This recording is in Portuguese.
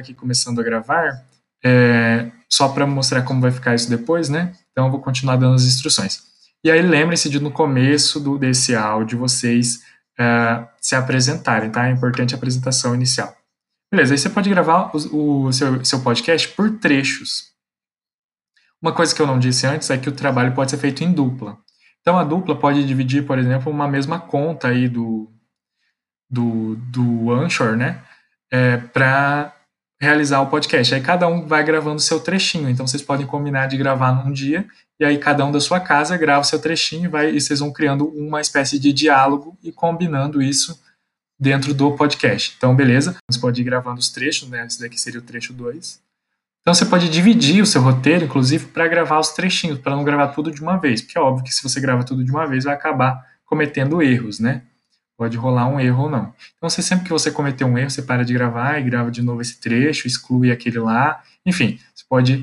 aqui começando a gravar, é, só para mostrar como vai ficar isso depois, né? Então eu vou continuar dando as instruções. E aí lembrem-se de no começo do, desse áudio vocês uh, se apresentarem, tá? É importante a apresentação inicial. Beleza, aí você pode gravar o, o seu, seu podcast por trechos. Uma coisa que eu não disse antes é que o trabalho pode ser feito em dupla. Então a dupla pode dividir, por exemplo, uma mesma conta aí do, do, do Anchor, né? É, para realizar o podcast. Aí cada um vai gravando seu trechinho. Então vocês podem combinar de gravar num dia e aí cada um da sua casa grava o seu trechinho e, vai, e vocês vão criando uma espécie de diálogo e combinando isso dentro do podcast. Então, beleza, você pode ir gravando os trechos, né? Esse daqui seria o trecho 2. Então, você pode dividir o seu roteiro, inclusive, para gravar os trechinhos, para não gravar tudo de uma vez. Porque é óbvio que se você grava tudo de uma vez, vai acabar cometendo erros, né? Pode rolar um erro ou não. Então, você, sempre que você cometer um erro, você para de gravar e grava de novo esse trecho, exclui aquele lá. Enfim, você pode